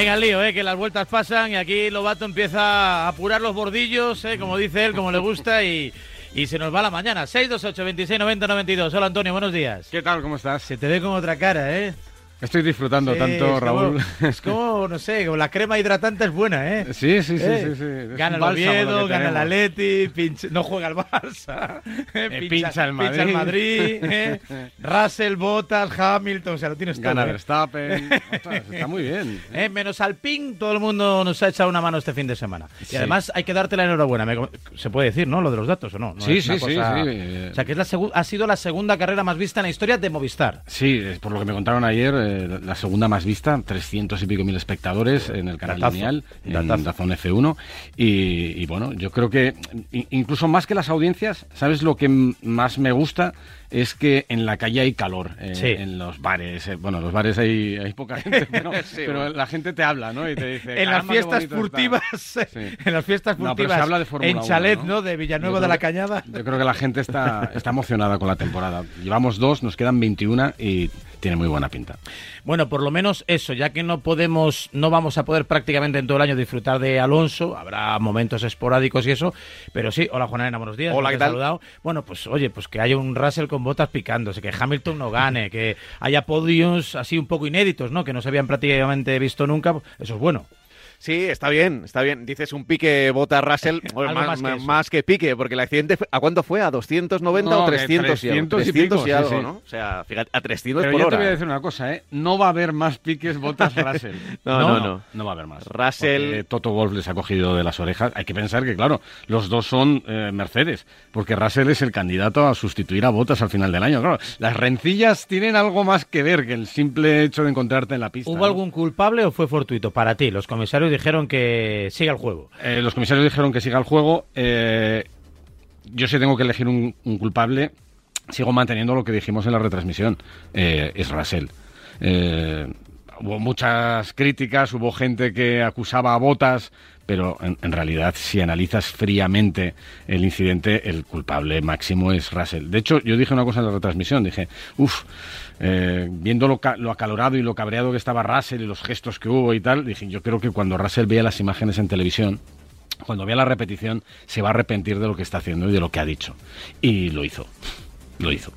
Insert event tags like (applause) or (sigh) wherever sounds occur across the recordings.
Venga, el lío, eh, que las vueltas pasan y aquí Lobato empieza a apurar los bordillos, eh, como dice él, como le gusta y, y se nos va la mañana. 628 26 90 92. Hola Antonio, buenos días. ¿Qué tal? ¿Cómo estás? Se te ve con otra cara, ¿eh? Estoy disfrutando Sí, tanto, es como- Raúl. es como, no sé, como la crema hidratante es buena, ¿eh? Sí, sí, sí, Eh, sí, sí. Gana el Oviedo, gana el. Atleti, pincha- no juega el Barça, (laughs) eh, pincha el pincha el Madrid. Madrid, (laughs) eh, Russell, Bottas, Hamilton, o sea, lo tienes todo. Gana ¿eh? Verstappen. (laughs) Ostras, está muy bien. Eh, menos Alpine, todo el mundo nos ha echado una mano este fin de semana. Y además hay que darte la enhorabuena. Se puede decir, ¿no? Lo de los datos o no. No Sí, sí, sí, cosa- sí. O sea, que es la ha sido la segunda carrera más vista en la historia de Movistar. Sí, por lo que me contaron ayer, eh, la segunda más vista, 300 y pico mil espectadores en el canal Datazo, lineal, en datazo. Dazón F1. Y, y bueno, yo creo que incluso más que las audiencias, ¿sabes lo que más me gusta? Es que en la calle hay calor, eh, Sí. en los bares. eh, bueno, en los bares hay, hay poca gente, (laughs) pero, pero la gente te habla, ¿no? Y te dice, en las "Caramba, qué fiestas bonito está". furtivas, Sí. en las fiestas No, pero furtivas, se habla de Fórmula en 1, Chalet, ¿no? ¿no? De Villanueva de la Cañada. Yo creo que la gente está, está emocionada con la temporada. Llevamos dos, nos quedan 21 y tiene muy buena pinta. Bueno, por lo menos eso, ya que no podemos, no vamos a poder prácticamente en todo el año disfrutar de Alonso, habrá momentos esporádicos y eso, pero sí, hola Juan Arena, buenos días. Hola, ¿qué tal? saludado. Bueno, pues oye, pues que haya un Russell con botas picándose, que Hamilton no gane, que haya podios así un poco inéditos, ¿no? Que no se habían prácticamente visto nunca, eso es bueno. Sí, está bien, está bien. Dices un pique bota Russell, (laughs) más, más que más- pique, porque el accidente, fue- ¿a cuánto fue? ¿A 290 No, o que 300 y algo? 300 y 300 y pico, sí, algo, sí. ¿no? O sea, fíjate, a 300 Pero por yo hora. te voy a decir una cosa, ¿eh? No va a haber más piques botas Russell. (laughs) No, no, no. No va a haber más. Russell- Porque Toto Wolf les ha cogido de las orejas. Hay que pensar que, claro, los dos son eh, Mercedes, porque Russell es el candidato a sustituir a Botas al final del año. Claro, las rencillas tienen algo más que ver que el simple hecho de encontrarte en la pista. ¿Hubo ¿no? algún culpable o fue fortuito para ti? Los comisarios dijeron que siga el juego. Eh, los comisarios dijeron que siga el juego. eh, yo si tengo que elegir un, culpable, sigo manteniendo lo que dijimos en la retransmisión. eh, es Russell. Eh, hubo muchas críticas, hubo gente que acusaba a Botas, pero en, en realidad, si analizas fríamente el incidente, el culpable máximo es Russell. De hecho, yo dije una cosa en la retransmisión, dije, uff, viendo lo, ca- lo acalorado y lo cabreado que estaba Russell y los gestos que hubo y tal, dije, yo creo que cuando Russell vea las imágenes en televisión, cuando vea la repetición, se va a arrepentir de lo que está haciendo y de lo que ha dicho. Y lo hizo. Lo hizo.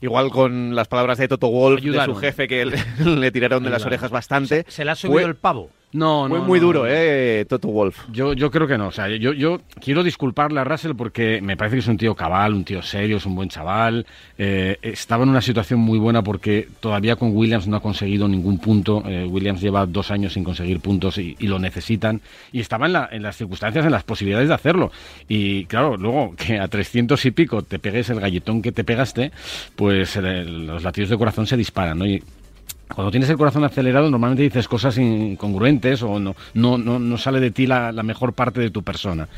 Igual con las palabras de Toto Wolff, de su jefe, que le, (laughs) le tiraron de las orejas bastante. Se le ha subido Fue- el pavo. No, Fue no, muy no, duro. ¿eh? Toto Wolff. Yo, yo creo que no. O sea, yo, yo quiero disculparle a Russell porque me parece que es un tío cabal, un tío serio, es un buen chaval. Eh, estaba en una situación muy buena porque todavía con Williams no ha conseguido ningún punto. Eh, Williams lleva dos años sin conseguir puntos y, y lo necesitan. Y estaba en, la- en las circunstancias, en las posibilidades de hacerlo. Y claro, luego que a 300 y pico te pegues el galletón que te pegaste, pues eh, los latidos de corazón se disparan, ¿no? Y, cuando tienes el corazón acelerado, normalmente dices cosas incongruentes o no, no, no, no sale de ti la, la mejor parte de tu persona.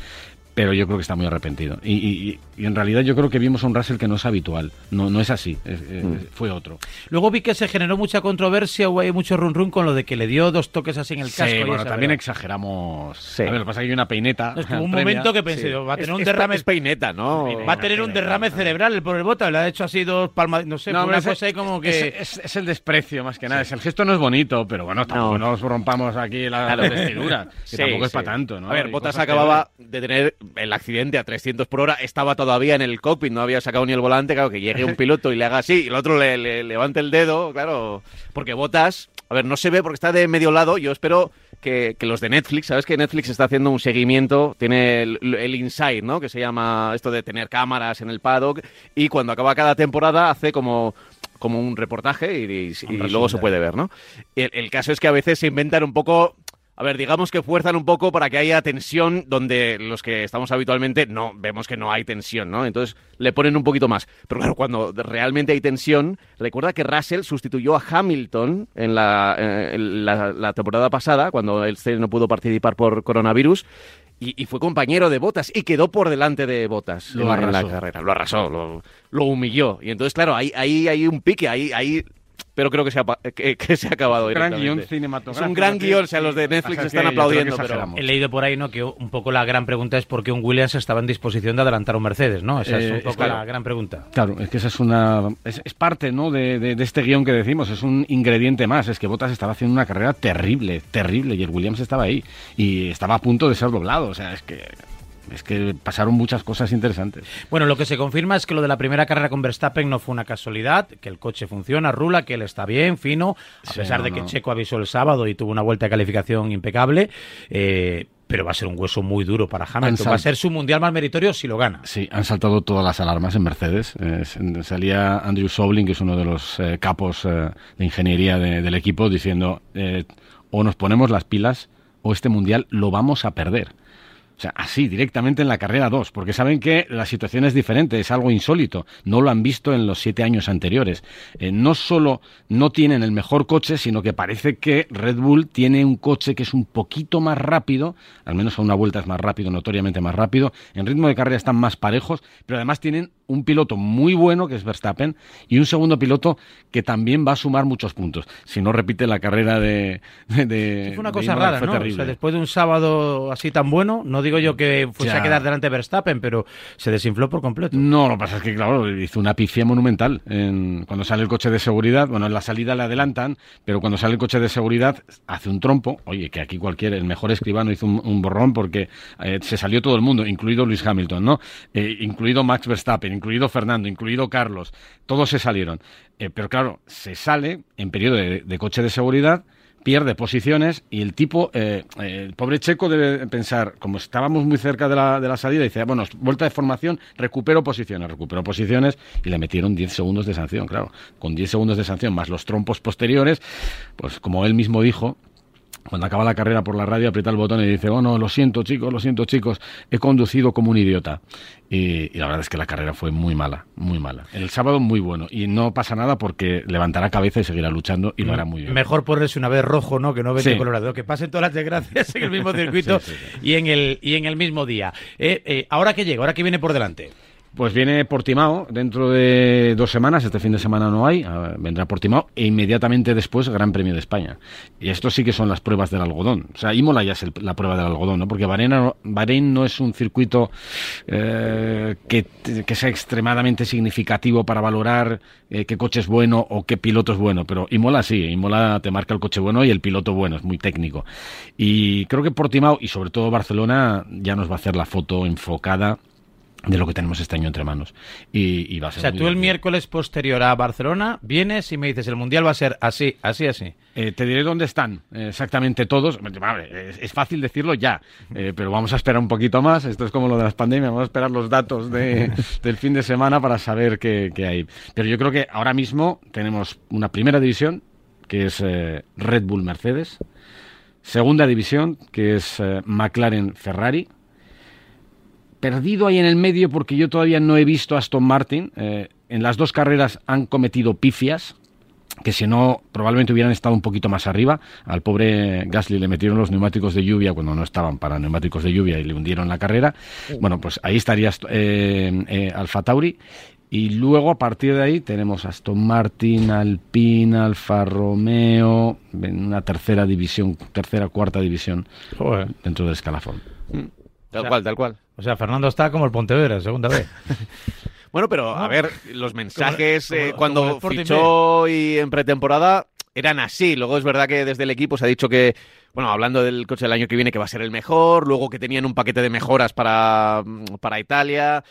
Pero yo creo que está muy arrepentido. Y, y- y en realidad yo creo que vimos a un Russell que no es habitual. No, no es así. Es- es- Fue otro. Luego vi que se generó mucha controversia, hubo ahí mucho run run con lo de que le dio dos toques así en el casco. Sí, y bueno, también ¿verdad? exageramos. Sí. A ver, lo que pasa es que hay una peineta. Es que (laughs) hubo un momento que pensé, Sí. va a tener Es- un es- derrame. Es peineta, ¿no? Va a tener un derrame cerebral el pobre bota, le ha hecho así dos palmas, no sé, No, una cosa ahí como que... es, es- es el desprecio más que nada. Es el gesto no es bonito, pero bueno, tampoco No. nos rompamos aquí la Claro. vestidura. Que (laughs) Sí, tampoco es para tanto, ¿no? A ver, cosas acababa de tener el accidente a 300 por hora, estaba todavía en el cockpit, no había sacado ni el volante, claro, que llegue un (laughs) piloto y le haga así, y el otro le, le levante el dedo, claro, porque Bottas, a ver, no se ve porque está de medio lado, yo espero que, que los de Netflix, ¿sabes que Netflix está haciendo un seguimiento, tiene el, el Inside, ¿no? Que se llama esto de tener cámaras en el paddock, y cuando acaba cada temporada hace como como un reportaje y, y- y luego se puede ver, ¿no? El, el caso es que a veces se inventan un poco a ver, digamos que fuerzan un poco para que haya tensión donde los que estamos habitualmente no vemos que no hay tensión, ¿no? Entonces le ponen un poquito más. Pero claro, cuando realmente hay tensión, recuerda que Russell sustituyó a Hamilton en la, eh, en la, la temporada pasada, cuando él no pudo participar por coronavirus. Y, y fue compañero de Botas y quedó por delante de Botas Lo en, la- carrera. Lo arrasó, lo, lo humilló. Y entonces, claro, ahí, ahí hay un pique, ahí, ahí pero creo que se ha, pa- que, que se ha acabado Un gran guion cinematográfico. Es un gran guion, o sea, los de Netflix están aplaudiendo, pero... He leído por ahí, ¿no? Que un poco la gran pregunta es por qué un Williams estaba en disposición de adelantar a un Mercedes, ¿no? Esa es Eh, un es poco claro. la gran pregunta. Claro, es que esa es una es, es parte, ¿no? De, de- de este guion que decimos, es un ingrediente más. Es que Bottas estaba haciendo una carrera terrible, terrible, y el Williams estaba ahí y estaba a punto de ser doblado. O sea, es que es que pasaron muchas cosas interesantes. Bueno, lo que se confirma es que lo de la primera carrera con Verstappen no fue una casualidad, que el coche funciona, rula, que él está bien, fino, a Sí, pesar no, de que no. Checo avisó el sábado y tuvo una vuelta de calificación impecable. eh, pero va a ser un hueso muy duro para Hamilton. Va a ser su mundial más meritorio si lo gana. Sí, han saltado todas las alarmas en Mercedes. Eh, salía Andrew Sobling, que es uno de los eh, capos eh, de ingeniería de- del equipo, diciendo eh, o nos ponemos las pilas o este mundial lo vamos a perder. O sea, así, directamente en la carrera 2, porque saben que la situación es diferente, es algo insólito. No lo han visto en los siete años anteriores. Eh, no solo no tienen el mejor coche, sino que parece que Red Bull tiene un coche que es un poquito más rápido, al menos a una vuelta es más rápido, notoriamente más rápido. En ritmo de carrera están más parejos, pero además tienen un piloto muy bueno, que es Verstappen, y un segundo piloto que también va a sumar muchos puntos. Si no repite la carrera de. de, de- Sí, fue una cosa rara, ¿no? O terrible. sea, después de un sábado así tan bueno, no digo yo que fuese Ya. a quedar delante de Verstappen, pero se desinfló por completo. No, lo que pasa es que, claro, hizo una pifia monumental. En- cuando sale el coche de seguridad, bueno, en la salida le adelantan, pero cuando sale el coche de seguridad hace un trompo. Oye, que aquí cualquier, el mejor escribano hizo un, un borrón porque eh, se salió todo el mundo, incluido Luis Hamilton, ¿no? Eh, incluido Max Verstappen, incluido Fernando, incluido Carlos. Todos se salieron. Eh, pero claro, se sale en periodo de, coche de seguridad pierde posiciones y el tipo, eh, eh, el pobre Checo debe pensar, como estábamos muy cerca de la, de la salida, dice, bueno, vuelta de formación, recupero posiciones, recupero posiciones y le metieron 10 segundos de sanción, claro, con 10 segundos de sanción más los trompos posteriores, pues como él mismo dijo, cuando acaba la carrera por la radio aprieta el botón y dice, oh no, lo siento chicos, lo siento chicos, he conducido como un idiota. Y, y la verdad es que la carrera fue muy mala, muy mala. El sábado muy bueno y no pasa nada porque levantará cabeza y seguirá luchando y lo hará muy bien. Mejor ponerse una vez rojo, ¿no? Que no vete Sí. colorado. Que pasen todas las desgracias en el mismo (laughs) circuito Sí, sí, y en el y en el mismo día. Eh, eh, ahora que llega, ahora que viene por delante. Pues viene Portimao dentro de dos semanas, este fin de semana no hay, vendrá Portimao e inmediatamente después Gran Premio de España. Y esto sí que son las pruebas del algodón. O sea, Imola ya es la prueba del algodón, ¿no? Porque Bahrein Bahrein no es un circuito eh, que, que sea extremadamente significativo para valorar eh, qué coche es bueno o qué piloto es bueno, pero Imola sí, Imola te marca el coche bueno y el piloto bueno, es muy técnico. Y creo que Portimao y sobre todo Barcelona ya nos va a hacer la foto enfocada de lo que tenemos este año entre manos. Y, y va a O ser sea, muy tú el miércoles posterior a Barcelona vienes y me dices, el Mundial va a ser así, así, así. Eh, te diré dónde están eh, exactamente todos. Vale, es, es fácil decirlo ya, eh, pero vamos a esperar un poquito más. Esto es como lo de las pandemias, vamos a esperar los datos de- (laughs) del fin de semana para saber qué, qué hay. Pero yo creo que ahora mismo tenemos una primera división, que es eh, Red Bull Mercedes, segunda división, que es McLaren Ferrari, perdido ahí en el medio porque yo todavía no he visto a Aston Martin. Eh, en las dos carreras han cometido pifias que si no probablemente hubieran estado un poquito más arriba. Al pobre Gasly le metieron los neumáticos de lluvia cuando no estaban para neumáticos de lluvia y le hundieron la carrera. Bueno, pues ahí estaría eh, eh, Alfa Tauri. Y luego a partir de ahí tenemos Aston Martin, Alpine, Alfa Romeo, en una tercera división, tercera, cuarta división dentro del escalafón. Tal O sea, cual, tal cual. O sea, Fernando está como el Pontevedra, segunda vez. (laughs) Bueno, pero a ver, los mensajes Como- eh, como- como cuando Sporting fichó y en pretemporada eran así. Luego es verdad que desde el equipo se ha dicho que, bueno, hablando del coche del año que viene, que va a ser el mejor, luego que tenían un paquete de mejoras para, para Italia.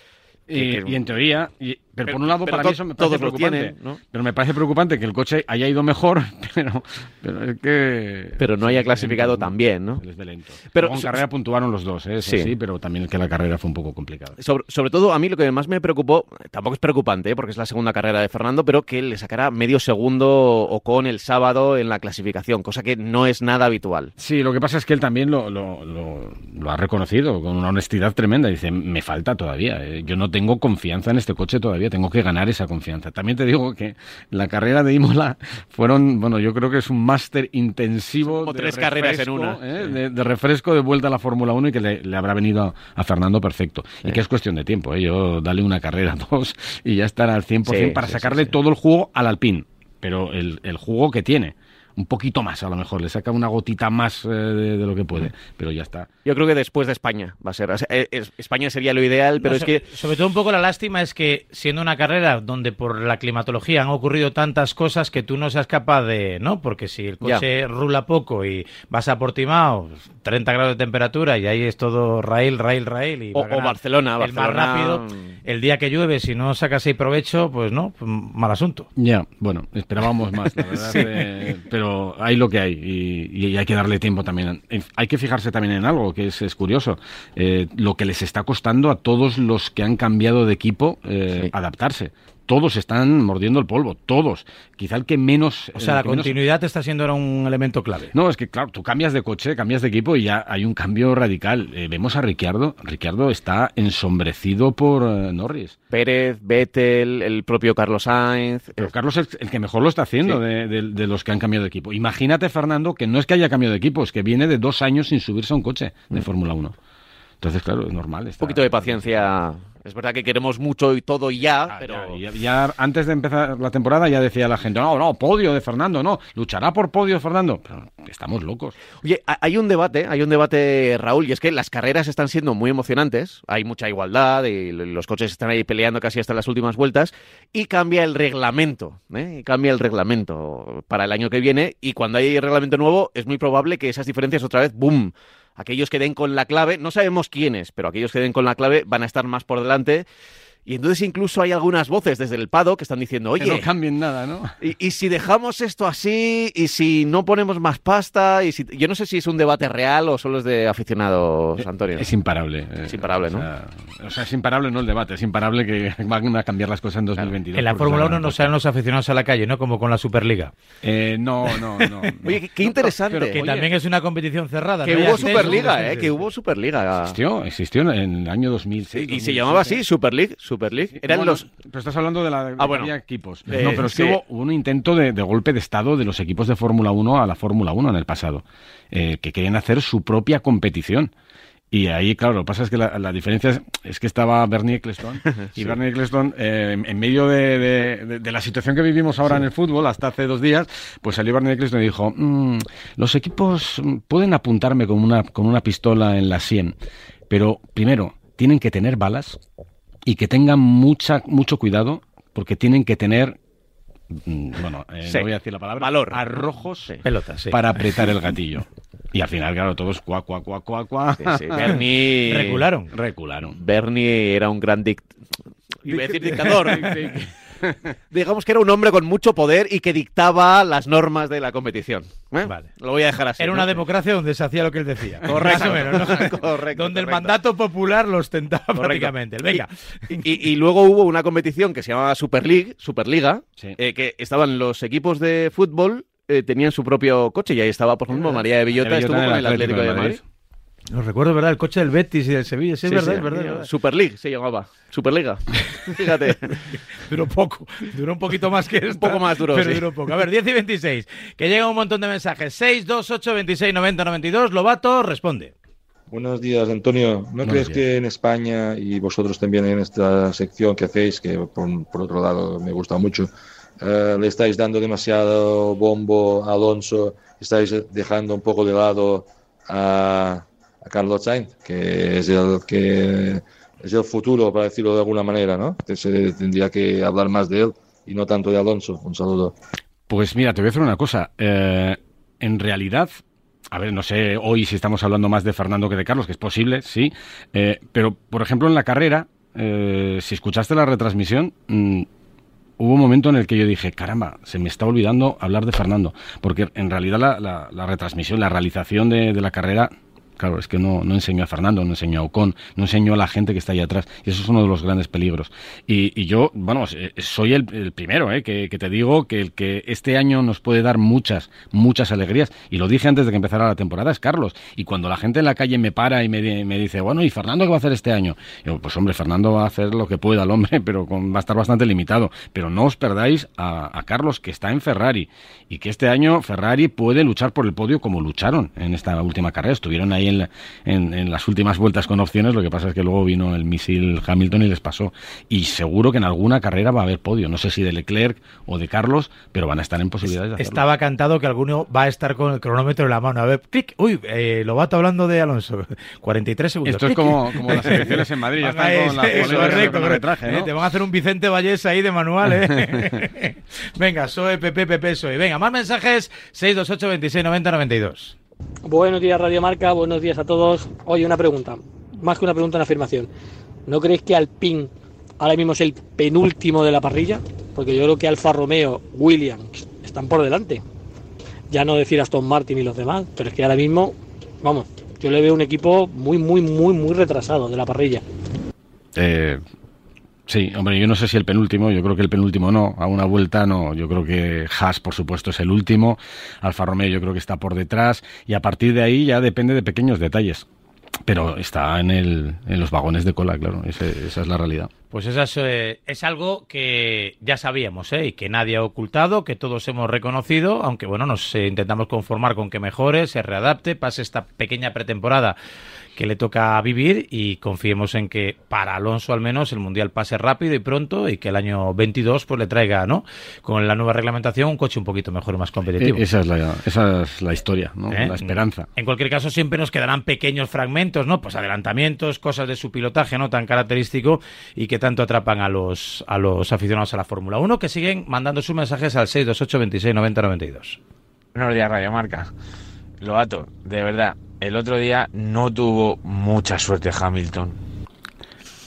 Y, que- que- y en teoría, y- pero, Pero- por un lado para mí eso me parece preocupante. tienen, ¿no? Pero me parece preocupante que el coche haya ido mejor, (laughs) pero, pero es que... Pero no haya clasificado lento, tan bien, ¿no? lento. Pero en carrera puntuaron los dos, ¿eh? Sí. sí. pero también es que la carrera fue un poco complicada. Sobre, sobre todo, a mí lo que más me preocupó, tampoco es preocupante, ¿eh? porque es la segunda carrera de Fernando, pero que le sacara medio segundo o con el sábado en la clasificación, cosa que no es nada habitual. Sí, lo que pasa es que él también lo, lo, lo- lo ha reconocido con una honestidad tremenda. Dice, me falta todavía. eh, Yo no tengo confianza en este coche todavía, tengo que ganar esa confianza. También te digo que la carrera de Imola fueron, bueno, yo creo que es un máster intensivo. Como de tres carreras en una. ¿eh? Sí. de, de refresco de vuelta a la Fórmula 1 y que le, le habrá venido a, a Fernando perfecto. Y que es cuestión de tiempo, ¿eh? Yo dale una carrera, (laughs) dos, y ya estará al 100% Sí, para sacarle todo el juego al Alpine. pero el, el jugo que tiene un poquito más a lo mejor, le saca una gotita más eh, de, de, lo que puede, pero ya está. Yo creo que después de España va a ser. Eh, España sería lo ideal, pero no, es sobre, que. Sobre todo un poco la lástima es que siendo una carrera donde por la climatología han ocurrido tantas cosas que tú no seas capaz de. ¿No? Porque si el coche ya. rula poco y vas a Portimao, 30 grados de temperatura y ahí es todo rail, rail, rail. Y o, o Barcelona, el Barcelona. más rápido. El día que llueve, si no sacas ahí provecho, pues no, pues mal asunto. Ya, bueno, esperábamos más, la verdad. (laughs) sí. eh, pero hay lo que hay y, y, hay que darle tiempo también. Hay que fijarse también en algo que es, es curioso. Eh, lo que les está costando a todos los que han cambiado de equipo eh, sí. adaptarse todos están mordiendo el polvo, todos. Quizá el que menos... O sea, la continuidad menos... está siendo ahora un elemento clave. No, es que claro, tú cambias de coche, cambias de equipo y ya hay un cambio radical. Eh, vemos a Ricciardo, Ricciardo está ensombrecido por uh, Norris. Pérez, Vettel, el propio Carlos Sainz... Pero Carlos es el que mejor lo está haciendo sí. de, de, de, los que han cambiado de equipo. Imagínate, Fernando, que no es que haya cambiado de equipo, es que viene de dos años sin subirse a un coche de mm. Fórmula 1. Entonces, claro, es normal. Está... Un poquito de paciencia es verdad que queremos mucho y todo ya, ah, pero... Ya, ya, antes de empezar la temporada ya decía la gente, no, no, podio de Fernando, no, luchará por podio Fernando. Pero estamos locos. Oye, hay un debate, hay un debate, Raúl, y es que las carreras están siendo muy emocionantes, hay mucha igualdad y los coches están ahí peleando casi hasta las últimas vueltas, y cambia el reglamento, ¿eh? cambia el reglamento para el año que viene, y cuando hay reglamento nuevo es muy probable que esas diferencias otra vez, ¡boom!, aquellos que den con la clave, no sabemos quiénes, pero aquellos que den con la clave van a estar más por delante. Y entonces incluso hay algunas voces desde el Pado que están diciendo, oye, que no cambien nada, ¿no? Y, y, si dejamos esto así, y si no ponemos más pasta, y si... yo no sé si es un debate real o solo es de aficionados, Antonio. Es imparable. Es imparable, ¿no? O sea, o sea, es imparable no el debate, es imparable que van a cambiar las cosas en 2022. En la Fórmula 1 no salen los aficionados a la calle, ¿no? Como con la Superliga. Eh, no, no, no, (laughs) no. Oye, qué, qué interesante. Pero que oye, también es una competición cerrada. Que ¿no? hubo Superliga, ¿eh? Que hubo Superliga. Existió, existió en el año 2006. Y, 2007. se llamaba así, Super League. Super League. Eran bueno, los pero estás hablando de la ah, bueno. equipos. Eh, no, pero es sí. que hubo un intento de, de, golpe de estado de los equipos de Fórmula 1 a la Fórmula 1 en el pasado, eh, que querían hacer su propia competición. Y ahí, claro, lo que pasa es que la, la diferencia es, es, que estaba Bernie Eccleston (laughs) y. Bernie Eccleston, eh, en medio de, de, de, la situación que vivimos ahora sí. en el fútbol, hasta hace dos días, pues salió Bernie Eccleston y dijo, mmm, los equipos pueden apuntarme con una, con una pistola en la sien, pero primero, tienen que tener balas y que tengan mucha, mucho cuidado porque tienen que tener bueno, eh, sí. no voy a decir la palabra, valor, arrojos sí. pelotas, sí. para apretar el gatillo. Y al final, claro, todos cuá, cuá, cuá, cuá, cuá. Sí, sí. Bernie... Recularon. Recularon. Bernie era un gran dict... Iba a decir dictador. (laughs) Digamos que era un hombre con mucho poder y que dictaba las normas de la competición. ¿eh? Vale. Lo voy a dejar así. Era ¿no? una democracia donde se hacía lo que él decía. (laughs) Correcto. Menos, ¿no? (laughs) correcto donde correcto. el mandato popular lo ostentaba Correcto. prácticamente. Venga. Y, y, y, luego hubo una competición que se llamaba Super League, Superliga, Sí. eh, que estaban los equipos de fútbol eh, tenían su propio coche y ahí estaba, por ejemplo, María de Villota, de estuvo Villota con el Atlético de Madrid. Lo recuerdo, ¿verdad? El coche del Betis y del Sevilla. Sí, es Sí, verdad, sí, es verdad, verdad. Super League se llamaba. Superliga. (laughs) Fíjate. (laughs) Duró poco, duró un poquito más que esto. Un poco más duró, Pero sí. duró poco. A ver, 10 y 26, que llega un montón de mensajes. 6, 2, 8, 26, 90, 92. Lobato responde. Buenos días, Antonio. ¿No Buenos crees días. que en España y vosotros también en esta sección que hacéis, que por, por otro lado me gusta mucho, eh, le estáis dando demasiado bombo a Alonso, estáis dejando un poco de lado a, a Carlos Sainz, que es el que es el futuro, para decirlo de alguna manera, ¿no? Se tendría que hablar más de él y no tanto de Alonso. Un saludo. Pues mira, te voy a decir una cosa. Eh, en realidad, a ver, no sé hoy si estamos hablando más de Fernando que de Carlos, que es posible, sí. Eh, pero, por ejemplo, en la carrera, eh, si escuchaste la retransmisión, mmm, hubo un momento en el que yo dije, caramba, se me está olvidando hablar de Fernando. Porque en realidad la, retransmisión, la realización de la carrera Claro, es que no, no enseñó a Fernando, no enseñó a Ocon, no enseñó a la gente que está ahí atrás. Y eso es uno de los grandes peligros. Y, yo, bueno, soy el, el primero, ¿eh? que, que, te digo que el que este año nos puede dar muchas, muchas alegrías. Y lo dije antes de que empezara la temporada, es Carlos. Y cuando la gente en la calle me para y me, me dice, bueno, ¿y Fernando qué va a hacer este año? Yo, pues hombre, Fernando va a hacer lo que pueda el hombre, (laughs) pero con, va a estar bastante limitado. Pero no os perdáis a, a Carlos, que está en Ferrari. Y que este año Ferrari puede luchar por el podio como lucharon en esta última carrera. Estuvieron ahí ahí en, en, las últimas vueltas con opciones, lo que pasa es que luego vino el misil Hamilton y les pasó. Y seguro que en alguna carrera va a haber podio, no sé si de Leclerc o de Carlos, pero van a estar en posibilidades de hacerlo. Estaba cantado que alguno va a estar con el cronómetro en la mano. A ver, clic, uy, eh, lo va hablando de Alonso. (laughs) 43 segundos. Esto es como, como las elecciones en Madrid, ya están con la ¿eh? Te van a hacer un Vicente Vallés ahí de manual, ¿eh? (laughs) Venga, soy soy. Venga, más mensajes, 628 26 90 92. Buenos días, Radio Marca. Buenos días a todos. Oye, una pregunta. Más que una pregunta, una afirmación. ¿No creéis que Alpine ahora mismo es el penúltimo de la parrilla? Porque yo creo que Alfa Romeo, Williams están por delante. Ya no decir Aston Martin y los demás, pero es que ahora mismo, vamos, yo le veo un equipo muy, muy, muy, muy retrasado de la parrilla. Eh, Sí, hombre, yo no sé si el penúltimo, yo creo que el penúltimo no, a una vuelta no, yo creo que Haas, por supuesto, es el último, Alfa Romeo yo creo que está por detrás, y a partir de ahí ya depende de pequeños detalles. Pero está en, el, en los vagones de cola, claro, esa es la realidad. Pues eso es, eh, es, algo que ya sabíamos ¿eh? y que nadie ha ocultado, que todos hemos reconocido, aunque bueno, nos eh, intentamos conformar con que mejore, se readapte, pase esta pequeña pretemporada que le toca vivir y confiemos en que para Alonso al menos el Mundial pase rápido y pronto y que el año 22 pues le traiga, ¿no? Con la nueva reglamentación un coche un poquito mejor y más competitivo. E-, esa es la, esa es la historia, ¿no? ¿Eh? La esperanza. En cualquier caso siempre nos quedarán pequeños fragmentos, ¿no? Pues adelantamientos, cosas de su pilotaje no tan característico y que tanto atrapan a los, a los aficionados a la Fórmula 1 que siguen mandando sus mensajes al 628 26 90 92. Buenos días, Radio Marca. Loato, de verdad, el otro día no tuvo mucha suerte Hamilton.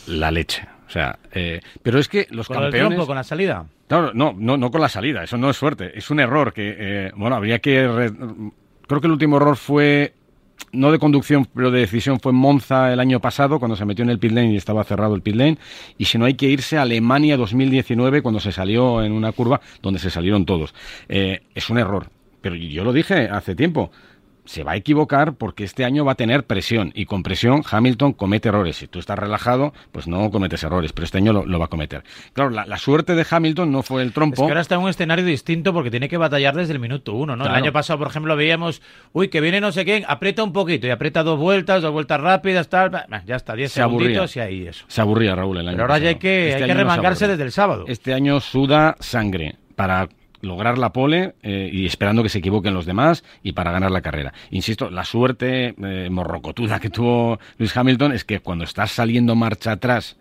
La leche. O sea, eh, pero es que los ¿Con campeones... El con la salida? No, no, no, no con la salida, eso no es suerte, es un error que, eh, bueno, habría que... Creo que el último error fue, no de conducción, pero de decisión, fue Monza el año pasado, cuando se metió en el pit lane y estaba cerrado el pit lane, y si no hay que irse a Alemania 2019, cuando se salió en una curva donde se salieron todos. Eh, es un error, pero yo lo dije hace tiempo, se va a equivocar porque este año va a tener presión y con presión Hamilton comete errores. Si tú estás relajado, pues no cometes errores, pero este año lo, va a cometer. Claro, la, suerte de Hamilton no fue el trompo. Es que ahora está en un escenario distinto porque tiene que batallar desde el minuto uno, ¿no? El año pasado, por ejemplo, veíamos, uy, que viene no sé quién, aprieta un poquito y aprieta dos vueltas, dos vueltas rápidas, tal, ya está, diez segunditos y ahí eso. Se aburría Raúl el año Pero ahora ya hay que, este hay que remangarse desde el sábado. Este año suda sangre para lograr la pole eh, y esperando que se equivoquen los demás y para ganar la carrera. Insisto, la suerte eh, morrocotuda que tuvo Luis Hamilton es que cuando estás saliendo marcha atrás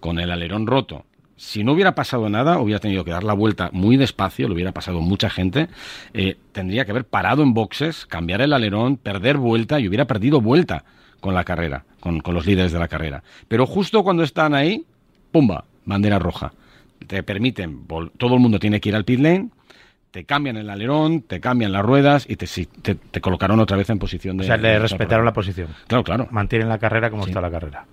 con el alerón roto, si no hubiera pasado nada, hubiera tenido que dar la vuelta muy despacio, lo hubiera pasado mucha gente, eh, tendría que haber parado en boxes, cambiar el alerón, perder vuelta y hubiera perdido vuelta con la carrera, con, con los líderes de la carrera. Pero justo cuando están ahí, ¡pumba! Bandera roja te permiten, todo el mundo tiene que ir al pit lane, te cambian el alerón, te cambian las ruedas y te, te, colocaron otra vez en posición de... O sea, le respetaron la posición. Claro, claro. Mantienen la carrera como está la carrera.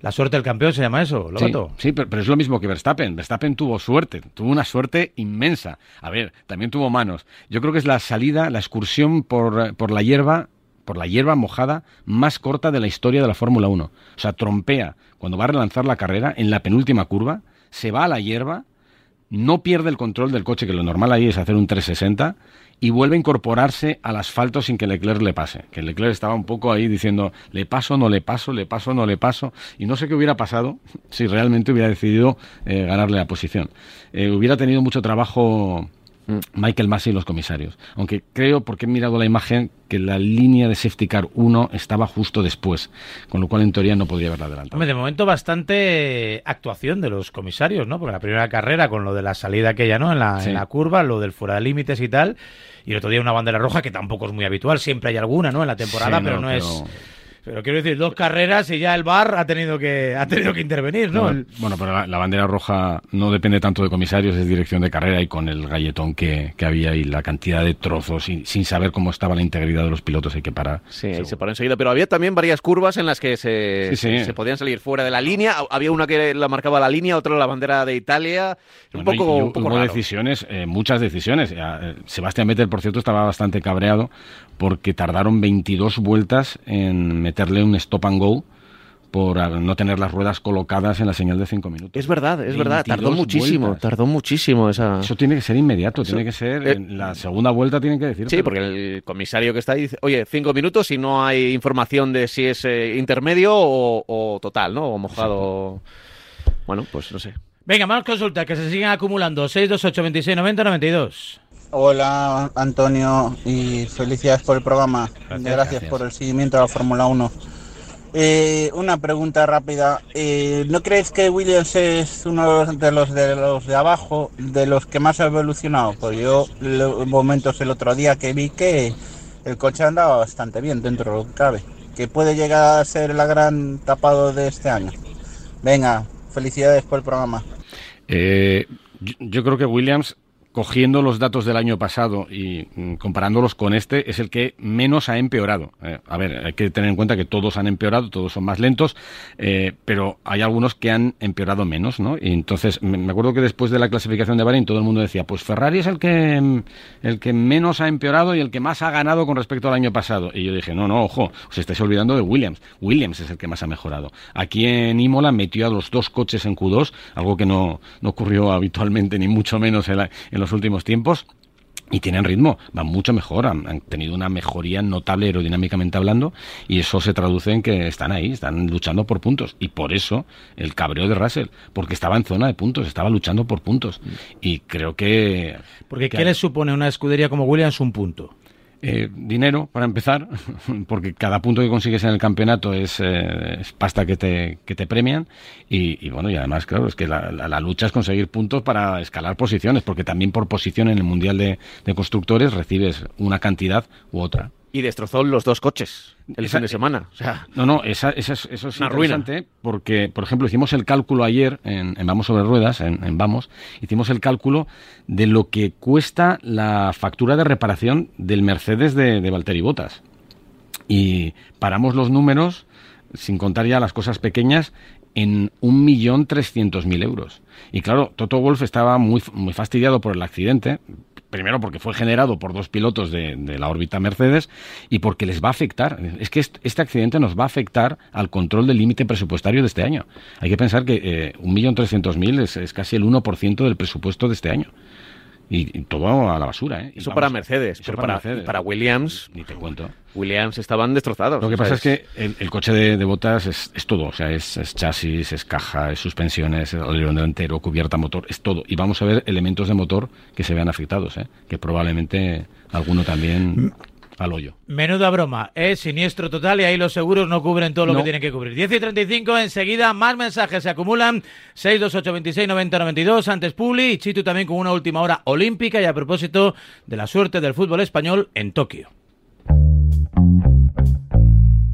La suerte del campeón se llama eso, ¿lo Sí, pero, es lo mismo que Verstappen. Verstappen tuvo suerte, tuvo una suerte inmensa. A ver, también tuvo manos. Yo creo que es la salida, la excursión por, por la hierba, por la hierba mojada más corta de la historia de la Fórmula 1. O sea, trompea cuando va a relanzar la carrera en la penúltima curva, se va a la hierba, no pierde el control del coche, que lo normal ahí es hacer un 360, y vuelve a incorporarse al asfalto sin que Leclerc le pase. Que Leclerc estaba un poco ahí diciendo, le paso, no le paso, le paso, no le paso, y no sé qué hubiera pasado si realmente hubiera decidido eh, ganarle la posición. Eh, hubiera tenido mucho trabajo. Michael Massey y los comisarios. Aunque creo, porque he mirado la imagen, que la línea de safety car 1 estaba justo después, con lo cual en teoría no podría haberla adelantado. de momento bastante actuación de los comisarios, ¿no? Porque la primera carrera, con lo de la salida aquella, ¿no? En la, en la curva, lo del fuera de límites y tal, y el otro día una bandera roja que tampoco es muy habitual, siempre hay alguna, ¿no? En la temporada, pero no es pero quiero decir, dos carreras y ya el bar ha tenido que, ha tenido que intervenir, ¿no? bueno, pero la, bandera roja no depende tanto de comisarios, es dirección de carrera y con el galletón que, había y la cantidad de trozos y sin saber cómo estaba la integridad de los pilotos hay que parar. Sí, se paró enseguida. Pero había también varias curvas en las que se, se, podían salir fuera de la línea. Había una que la marcaba la línea, otra la bandera de Italia. Un poco, un poco hubo decisiones, eh, muchas decisiones. Eh, Sebastián Vettel, por cierto, estaba bastante cabreado porque tardaron 22 vueltas en meterle un stop and go por no tener las ruedas colocadas en la señal de cinco minutos. Es verdad, es verdad. Tardó muchísimo, tardó muchísimo esa... Eso tiene que ser inmediato, tiene que ser... Eh, en la segunda vuelta tiene que decir. Sí, porque el comisario que está ahí dice, oye, cinco minutos y no hay información de si es eh, intermedio o, total, ¿no? O mojado... Bueno, pues no sé. Venga, más consulta, que se siguen acumulando. 628 26 90 92. Hola Antonio y felicidades por el programa. Gracias, por el seguimiento a la Fórmula 1. Eh, una pregunta rápida. Eh, ¿No crees que Williams es uno de los de los de abajo, de los que más ha evolucionado? Pues yo en momentos el otro día que vi que el coche andaba bastante bien dentro de lo que cabe. Que puede llegar a ser la gran tapado de este año. Venga, felicidades por el programa. Eh, yo creo que Williams cogiendo los datos del año pasado y mm, comparándolos con este, es el que menos ha empeorado. Eh, a ver, hay que tener en cuenta que todos han empeorado, todos son más lentos, eh, pero hay algunos que han empeorado menos, ¿no? Y entonces, me acuerdo que después de la clasificación de Bahrein todo el mundo decía, pues Ferrari es el que, mm, el que menos ha empeorado y el que más ha ganado con respecto al año pasado. Y yo dije, no, no, ojo, os estáis olvidando de Williams. Williams es el que más ha mejorado. Aquí en Imola metió a los dos coches en Q2, algo que no, no ocurrió habitualmente, ni mucho menos en, en los últimos tiempos y tienen ritmo, van mucho mejor, han, tenido una mejoría notable aerodinámicamente hablando y eso se traduce en que están ahí, están luchando por puntos y por eso el cabreo de Russell, porque estaba en zona de puntos, estaba luchando por puntos y creo que... Porque ¿qué le supone una escudería como Williams un punto? Eh, dinero, para empezar, (laughs) porque cada punto que consigues en el campeonato es, eh, pasta que te, que te premian. Y, bueno, y además, claro, es que la, lucha es conseguir puntos para escalar posiciones, porque también por posición en el Mundial de Constructores recibes una cantidad u otra y destrozó los dos coches el fin de semana. O sea, no, no, esa, eso es una interesante porque, por ejemplo, hicimos el cálculo ayer en, Vamos sobre Ruedas, en, Vamos, hicimos el cálculo de lo que cuesta la factura de reparación del Mercedes de, de Valtteri Bottas. Y paramos los números, sin contar ya las cosas pequeñas, en 1.300.000 euros. Y claro, Toto Wolf estaba muy, muy fastidiado por el accidente, primero porque fue generado por dos pilotos de, la órbita Mercedes y porque les va a afectar. Es que este, accidente nos va a afectar al control del límite presupuestario de este año. Hay que pensar que eh, 1.300.000 es, es casi el 1% del presupuesto de este año. Y, todo a la basura, ¿eh? Eso para Mercedes, pero para, para, Williams. Ni te cuento. Williams estaban destrozados. Lo que pasa es que el, coche de, botas es, todo. O sea, es, chasis, es caja, es suspensiones, es alerón delantero, cubierta motor, es todo. Y vamos a ver elementos de motor que se vean afectados, ¿eh? Que probablemente alguno también al hoyo. Menuda broma, es siniestro total y ahí los seguros no cubren todo lo que tienen que cubrir. 10 y 35, enseguida más mensajes se acumulan. 628 26 90 92, antes Publi y Chitu también con una última hora olímpica y a propósito de la suerte del fútbol español en Tokio.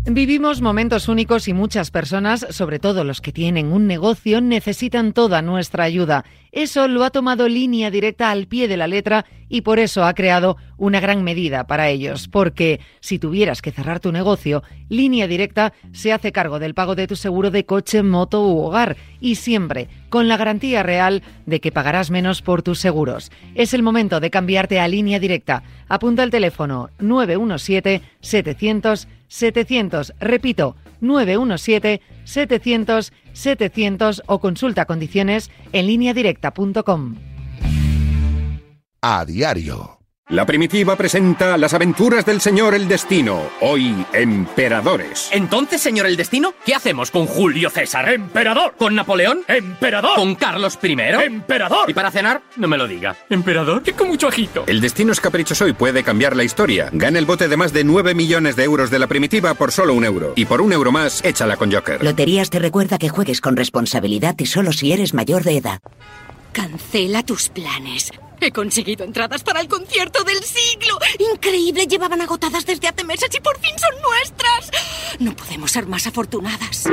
Vivimos momentos únicos y muchas personas, sobre todo los que tienen un negocio, necesitan toda nuestra ayuda. Eso lo ha tomado línea directa al pie de la letra y por eso ha creado una gran medida para ellos. Porque si tuvieras que cerrar tu negocio, línea directa se hace cargo del pago de tu seguro de coche, moto u hogar y siempre con la garantía real de que pagarás menos por tus seguros. Es el momento de cambiarte a línea directa. Apunta el teléfono 917 700 700. Repito, 917-700, 700 o consulta condiciones en línea directa.com. A diario. La primitiva presenta las aventuras del señor El Destino, hoy emperadores. Entonces, señor El Destino, ¿qué hacemos con Julio César? ¡Emperador! ¿Con Napoleón? ¡Emperador! ¿Con Carlos I? ¡Emperador! ¿Y para cenar? No me lo diga. ¿Emperador? ¿Qué con mucho ajito? El Destino es caprichoso y puede cambiar la historia. Gana el bote de más de 9 millones de euros de la primitiva por solo un euro. Y por un euro más, échala con Joker. Loterías te recuerda que juegues con responsabilidad y solo si eres mayor de edad. Cancela tus planes. He conseguido entradas para el concierto del siglo. Increíble, llevaban agotadas desde hace meses y por fin son nuestras. No podemos ser más afortunadas.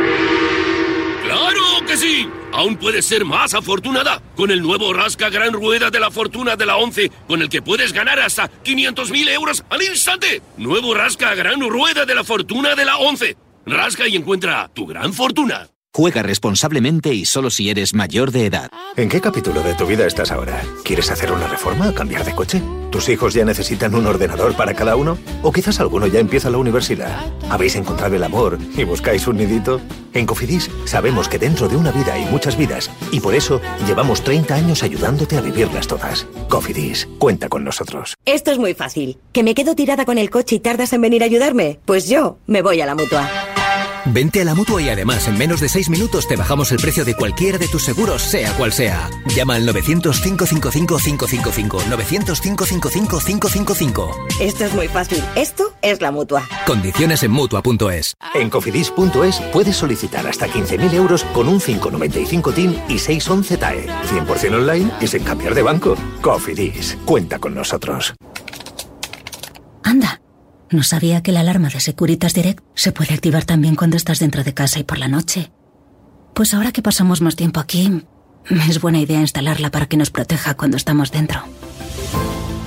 ¡Claro que sí! Aún puedes ser más afortunada con el nuevo Rasca Gran Rueda de la Fortuna de la 11, con el que puedes ganar hasta 500.000 euros al instante. Nuevo Rasca Gran Rueda de la Fortuna de la 11. Rasca y encuentra tu gran fortuna. Juega responsablemente y solo si eres mayor de edad. ¿En qué capítulo de tu vida estás ahora? ¿Quieres hacer una reforma o cambiar de coche? ¿Tus hijos ya necesitan un ordenador para cada uno? ¿O quizás alguno ya empieza la universidad? ¿Habéis encontrado el amor y buscáis un nidito? En Cofidis sabemos que dentro de una vida hay muchas vidas y por eso llevamos 30 años ayudándote a vivirlas todas. Cofidis, cuenta con nosotros. Esto es muy fácil. ¿Que me quedo tirada con el coche y tardas en venir a ayudarme? Pues yo me voy a la mutua. Vente a la mutua y además en menos de 6 minutos te bajamos el precio de cualquiera de tus seguros, sea cual sea. Llama al 900-555-555. 900-555-555. Esto es muy fácil. Esto es la mutua. Condiciones en mutua.es. En cofidis.es puedes solicitar hasta 15.000 euros con un 595 TIN y 611 TAE. 100% online y sin cambiar de banco. Cofidis, cuenta con nosotros. Anda. No sabía que la alarma de Securitas Direct se puede activar también cuando estás dentro de casa y por la noche. Pues ahora que pasamos más tiempo aquí, es buena idea instalarla para que nos proteja cuando estamos dentro.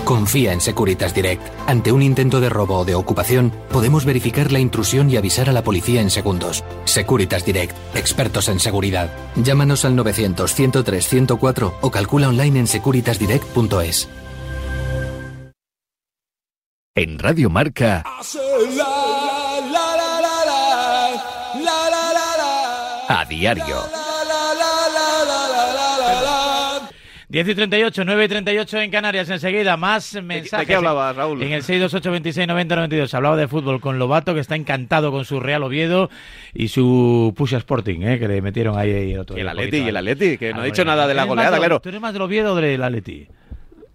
Confía en Securitas Direct. Ante un intento de robo o de ocupación, podemos verificar la intrusión y avisar a la policía en segundos. Securitas Direct, expertos en seguridad. Llámanos al 900-103-104 o calcula online en securitasdirect.es. En Radio Marca. A diario. 10 y 38, 9 y 38 en Canarias. Enseguida, más mensajes. ¿De qué hablabas, Raúl? En el 628 26 90 92. Hablaba de fútbol con Lobato, que está encantado con su Real Oviedo y su Pusha Sporting, ¿eh? que le metieron ahí, ahí el otro Y el Atleti, y el Atleti, que no ha dicho nada de la ¿Tú eres más goleada, de- claro. ¿Tú eres más del Oviedo o del Atleti?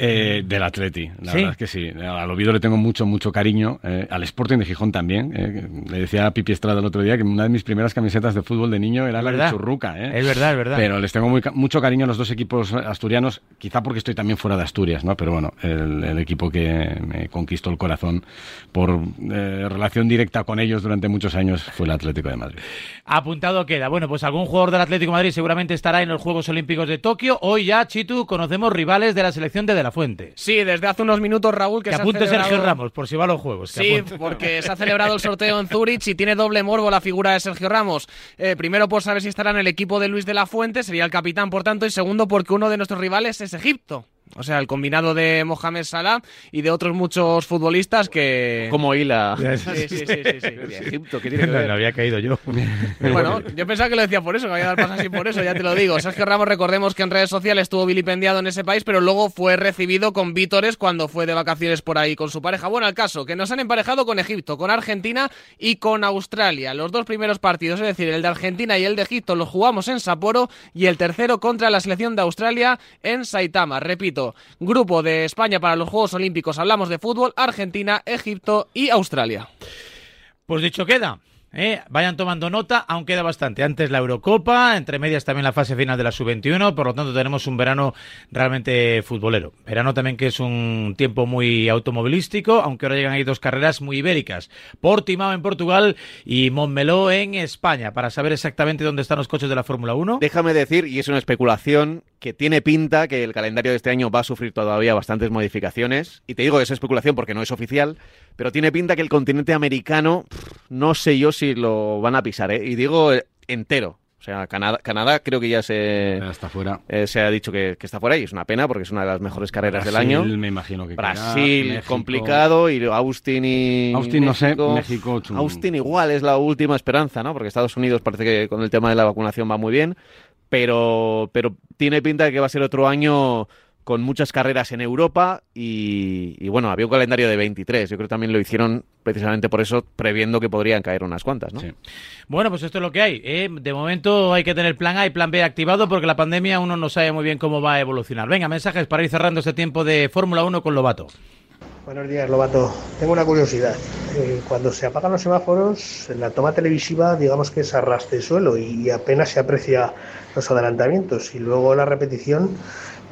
Eh, del Atleti, la ¿Sí? verdad es que sí. Al Oviedo le tengo mucho, mucho cariño. eh, al Sporting de Gijón también. eh, le decía a Pipi Estrada el otro día que una de mis primeras camisetas de fútbol de niño era la de Churruca. eh. Es verdad, es verdad. Pero les tengo muy mucho cariño a los dos equipos asturianos, quizá porque estoy también fuera de Asturias, ¿no? Pero bueno, el, el equipo que me conquistó el corazón por relación directa con ellos durante muchos años fue el Atlético de Madrid. Apuntado queda. Bueno, pues algún jugador del Atlético de Madrid seguramente estará en los Juegos Olímpicos de Tokio. Hoy ya, Chitu, conocemos rivales de la selección de De La Fuente. Sí, desde hace unos minutos, Raúl, que, Que se ha apunte celebrado- Sergio Ramos, por si va a los Juegos. que Sí, apunte. porque se ha celebrado el sorteo en Zurich y tiene doble morbo la figura de Sergio Ramos. Eh, primero por saber si estará en el equipo de Luis de la Fuente, sería el capitán por tanto, y segundo porque uno de nuestros rivales es Egipto. O sea, el combinado de Mohamed Salah y de otros muchos futbolistas que... Como hila. Sí, sí, sí, sí, sí. De (laughs) Egipto, ¿qué tiene que No, ver? no había caído yo. (laughs) Bueno, yo pensaba que lo decía por eso, que había dado el paso así por eso, ya te lo digo. Sergio Ramos, recordemos que en redes sociales estuvo vilipendiado en ese país, pero luego fue recibido con vítores cuando fue de vacaciones por ahí con su pareja. Bueno, al caso, que nos han emparejado con Egipto, con Argentina y con Australia. Los dos primeros partidos, es decir, el de Argentina y el de Egipto, los jugamos en Sapporo y el tercero contra la selección de Australia en Saitama. Repito, grupo de España para los Juegos Olímpicos, hablamos de fútbol, Argentina, Egipto y Australia. Pues dicho queda. ¿Eh? Vayan tomando nota, aún queda bastante. Antes la Eurocopa, entre medias también la fase final de la Sub-21, por lo tanto tenemos un verano realmente futbolero. Verano también que es un tiempo muy automovilístico, aunque ahora llegan ahí dos carreras muy ibéricas. Portimao en Portugal y Montmeló en España, para saber exactamente dónde están los coches de la Fórmula 1. Déjame decir, y es una especulación, que tiene pinta que el calendario de este año va a sufrir todavía bastantes modificaciones. Y te digo es especulación porque no es oficial, pero tiene pinta que el continente americano, no sé yo si lo van a pisar, ¿eh? Y digo eh, entero. O sea, Canadá, Canadá creo que ya se, está fuera. se ha dicho que, que está fuera y es una pena porque es una de las mejores carreras del Brasil, año. me imagino que Brasil, complicado, y Austin y. Austin no sé, México. México, chum. Austin igual es la última esperanza, ¿no? Porque Estados Unidos parece que con el tema de la vacunación va muy bien, pero, pero tiene pinta de que va a ser otro año con muchas carreras en Europa y, y, bueno, había un calendario de 23. Yo creo que también lo hicieron precisamente por eso, previendo que podrían caer unas cuantas, ¿no? Bueno, pues esto es lo que hay. ¿eh? De momento hay que tener plan A y plan B activado porque la pandemia uno no sabe muy bien cómo va a evolucionar. Venga, mensajes para ir cerrando este tiempo de Fórmula 1 con Lobato. Buenos días, Lobato. Tengo una curiosidad. Eh, cuando se apagan los semáforos, en la toma televisiva, digamos que es a ras de suelo y apenas se aprecia los adelantamientos. Y luego la repetición,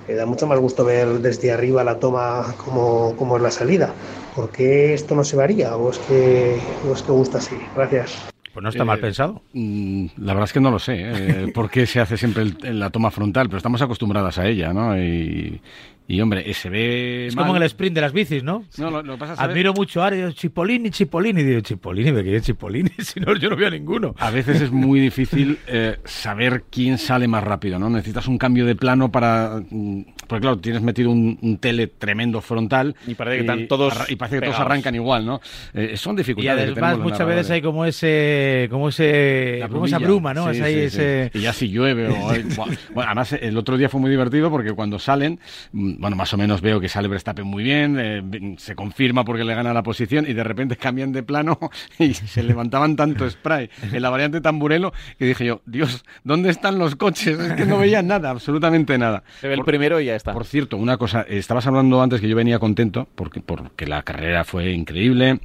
eh, da mucho más gusto ver desde arriba la toma como, como es la salida. ¿Por qué esto no se varía? ¿O es que, o es que gusta así? Gracias. Pues no está mal Eh, pensado. mm, La verdad es que no lo sé, ¿eh? (laughs) por qué se hace siempre el- la toma frontal, pero estamos acostumbradas a ella, ¿no? Y, Y hombre, eh, se ve. Es mal. como en el sprint de las bicis, ¿no? No, lo, lo pasa es. Admiro mucho a Ari, Chipolini, Chipolini. Digo, Chipolini, ¿me quedé Chipolini? (laughs) Si no, yo no veo a ninguno. A veces es muy difícil eh, saber quién sale más rápido, ¿no? Necesitas un cambio de plano para... mm, Porque claro, tienes metido un, un tele tremendo frontal. Y parece que están todos Y parece que todos pegados. arrancan igual, ¿no? Eh, son Y dificultades que además muchas veces hay como ese, como ese, como esa bruma, ¿no? Sí, Es ahí sí, sí. ese... Y ya si llueve o... hay-. (laughs) Bueno, además, el otro día fue muy divertido porque cuando salen, mm, bueno, más o menos veo que sale Verstappen muy bien, eh, se confirma porque le gana la posición y de repente (laughs) cambian de plano y se levantaban tanto spray en la variante Tamburelo que dije yo, Dios, ¿dónde están los coches? Es que no veía nada, absolutamente nada. Se ve el Por- primero y ya está. Por cierto, una cosa, eh, estabas hablando antes que yo venía contento porque, porque la carrera fue increíble.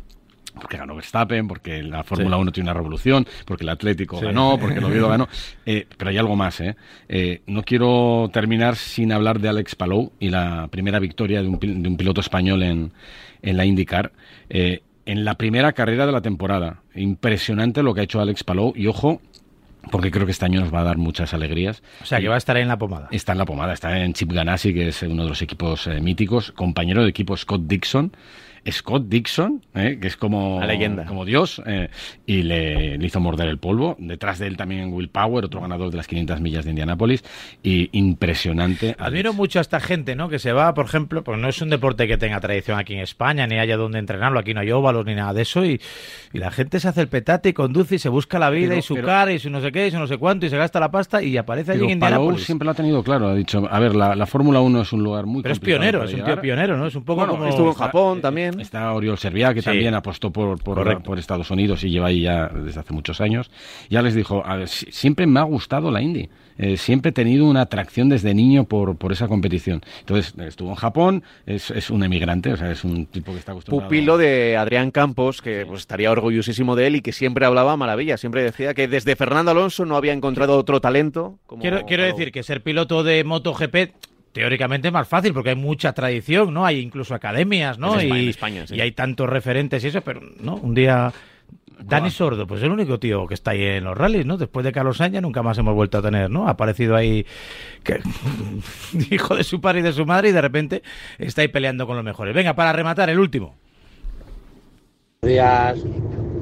Porque ganó Verstappen, porque la Fórmula 1 tiene una revolución, porque el Atlético Sí. ganó, porque el Oviedo ganó. Eh, pero hay algo más, ¿eh? Eh, No quiero terminar sin hablar de Alex Palou y la primera victoria de un, de un piloto español en, en la IndyCar. Eh, en la primera carrera de la temporada. Impresionante lo que ha hecho Alex Palou. Y ojo, porque creo que este año nos va a dar muchas alegrías. O sea, que va a estar ahí en la pomada. Está en la pomada, está en Chip Ganassi, que es uno de los equipos eh, míticos, compañero de equipo Scott Dixon. Scott Dixon, eh, que es como, La leyenda. como Dios, eh, y le, le hizo morder el polvo. Detrás de él también Will Power, otro ganador de las 500 millas de Indianápolis. Y impresionante. Admiro mucho a esta gente, ¿no? Que se va, por ejemplo, pues no es un deporte que tenga tradición aquí en España, ni haya donde entrenarlo, aquí no hay óvalos ni nada de eso, y, y la gente se hace el petate y conduce y se busca la vida Pero- y su pero- cara y su no sé qué y su no sé cuánto y se gasta la pasta y aparece allí en Indianápolis. siempre lo ha tenido claro. Ha dicho, a ver, la, la Fórmula 1 es un lugar muy Pero es pionero, es un tío pionero, ¿no? Es un poco Bueno, como... Estuvo en Japón también. Está Oriol Serviá, que Sí. también apostó por, por, Estados Unidos y lleva ahí ya desde hace muchos años. Ya les dijo, a ver, si- siempre me ha gustado la Indy. Eh, siempre he tenido una atracción desde niño por, por esa competición. Entonces, estuvo en Japón, es, es un emigrante, o sea, es un tipo que está acostumbrado. Pupilo de Adrián Campos, que pues, estaría orgullosísimo de él y que siempre hablaba maravilla. Siempre decía que desde Fernando Alonso no había encontrado otro talento. Como Quiero, quiero decir que ser piloto de MotoGP teóricamente es más fácil porque hay mucha tradición, ¿no? Hay incluso academias, ¿no? Y, en España, sí. y hay tantos referentes y eso, pero no, un día Dani Sordo, pues es el único tío que está ahí en los rallies, ¿no? Después de Carlos Sainz nunca más hemos vuelto a tener, ¿no? Ha aparecido ahí que, (laughs) hijo de su padre y de su madre y de repente está ahí peleando con los mejores. Venga, para rematar el último. días.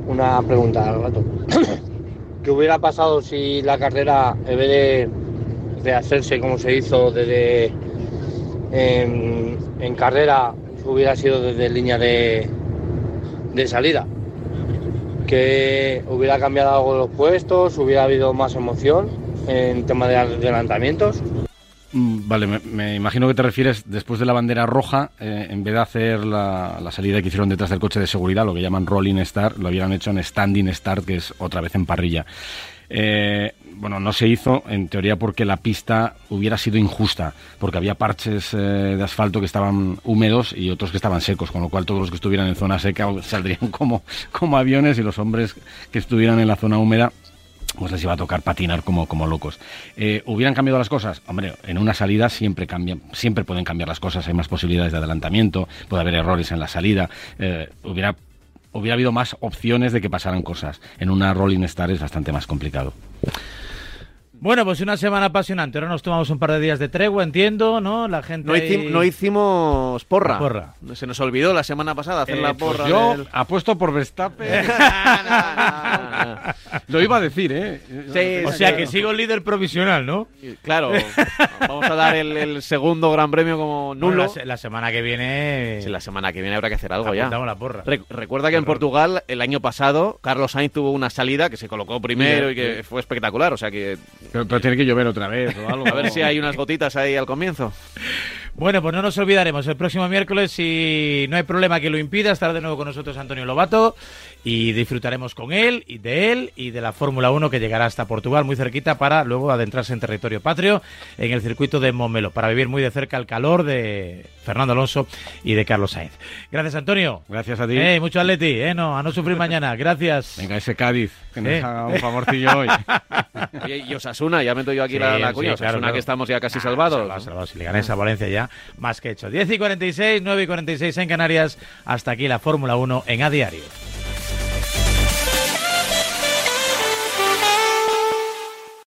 Una pregunta, Gato. (coughs) ¿Qué hubiera pasado si la carrera, en vez de, de hacerse como se hizo desde en, en carrera, hubiera sido desde línea de, de salida? ¿Que hubiera cambiado algo los puestos? ¿Hubiera habido más emoción en tema de adelantamientos? Mm, Vale, me, imagino que te refieres después de la bandera roja, eh, en vez de hacer la, la salida que hicieron detrás del coche de seguridad, lo que llaman rolling start, lo habían hecho en standing start, que es otra vez en parrilla. Eh, bueno, no se hizo en teoría porque la pista hubiera sido injusta, porque había parches eh, de asfalto que estaban húmedos y otros que estaban secos, con lo cual todos los que estuvieran en zona seca (laughs) saldrían como, como aviones y los hombres que estuvieran en la zona húmeda pues les iba a tocar patinar como, como locos. Eh, ¿Hubieran cambiado las cosas? Hombre, en una salida siempre cambian, siempre pueden cambiar las cosas, hay más posibilidades de adelantamiento, puede haber errores en la salida, eh, hubiera, hubiera habido más opciones de que pasaran cosas. En una Rolling Star es bastante más complicado. Bueno, pues una semana apasionante. Ahora nos tomamos un par de días de tregua, entiendo, ¿no? La gente. No, ahí- no hicimos porra. Porra. Se nos olvidó la semana pasada hacer Eh, la pues porra. yo del- apuesto por Verstappen. (laughs) Lo iba a decir, ¿eh? Sí, O sea que sigo líder provisional, ¿no? Claro, vamos a dar el, el segundo gran premio como nulo. Bueno, la, se- la semana que viene. Sí, la semana que viene habrá que hacer algo ya. la porra. Re- recuerda que en Portugal el año pasado Carlos Sainz tuvo una salida que se colocó primero Sí, y que sí. fue espectacular. O sea que Pero, pero tiene que llover otra vez o algo. a ver si hay unas gotitas ahí al comienzo. Bueno, pues no nos olvidaremos. El próximo miércoles, si no hay problema que lo impida, estará de nuevo con nosotros Antonio Lobato y disfrutaremos con él y de él y de la Fórmula 1 que llegará hasta Portugal muy cerquita para luego adentrarse en territorio patrio en el circuito de Momelo para vivir muy de cerca el calor de Fernando Alonso y de Carlos Sainz. Gracias, Antonio. Gracias a ti. Eh, mucho atleti, eh, no, a no sufrir mañana. Gracias. Venga, ese Cádiz, que nos Eh. haga un favorcillo hoy. (laughs) Oye, y Osasuna, ya meto yo aquí Sí, la, la sí, cuña. Osasuna claro. que estamos ya casi Ah, salvados. salvados, salvados. Si le ganáis a Valencia ya, más que hecho. 10 y 46, 9 y 46 en Canarias. Hasta aquí la Fórmula 1 en A Diario.